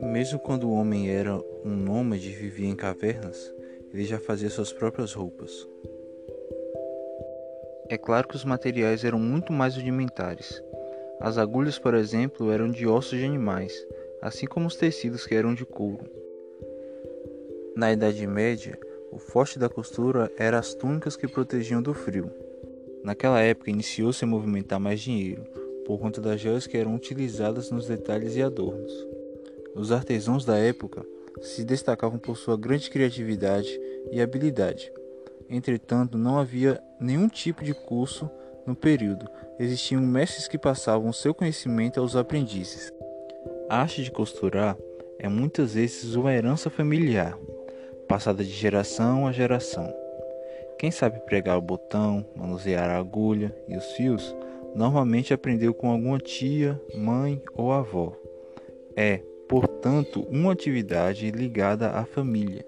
Mesmo quando o homem era um nômade e vivia em cavernas, ele já fazia suas próprias roupas. É claro que os materiais eram muito mais rudimentares. As agulhas, por exemplo, eram de ossos de animais, assim como os tecidos que eram de couro. Na Idade Média, o forte da costura eram as túnicas que protegiam do frio. Naquela época iniciou-se a movimentar mais dinheiro, por conta das joias que eram utilizadas nos detalhes e adornos. Os artesãos da época se destacavam por sua grande criatividade e habilidade. Entretanto, não havia nenhum tipo de curso no período. Existiam mestres que passavam seu conhecimento aos aprendizes. A arte de costurar é muitas vezes uma herança familiar, passada de geração a geração. Quem sabe pregar o botão, manusear a agulha e os fios, normalmente aprendeu com alguma tia, mãe ou avó. É, portanto, uma atividade ligada à família.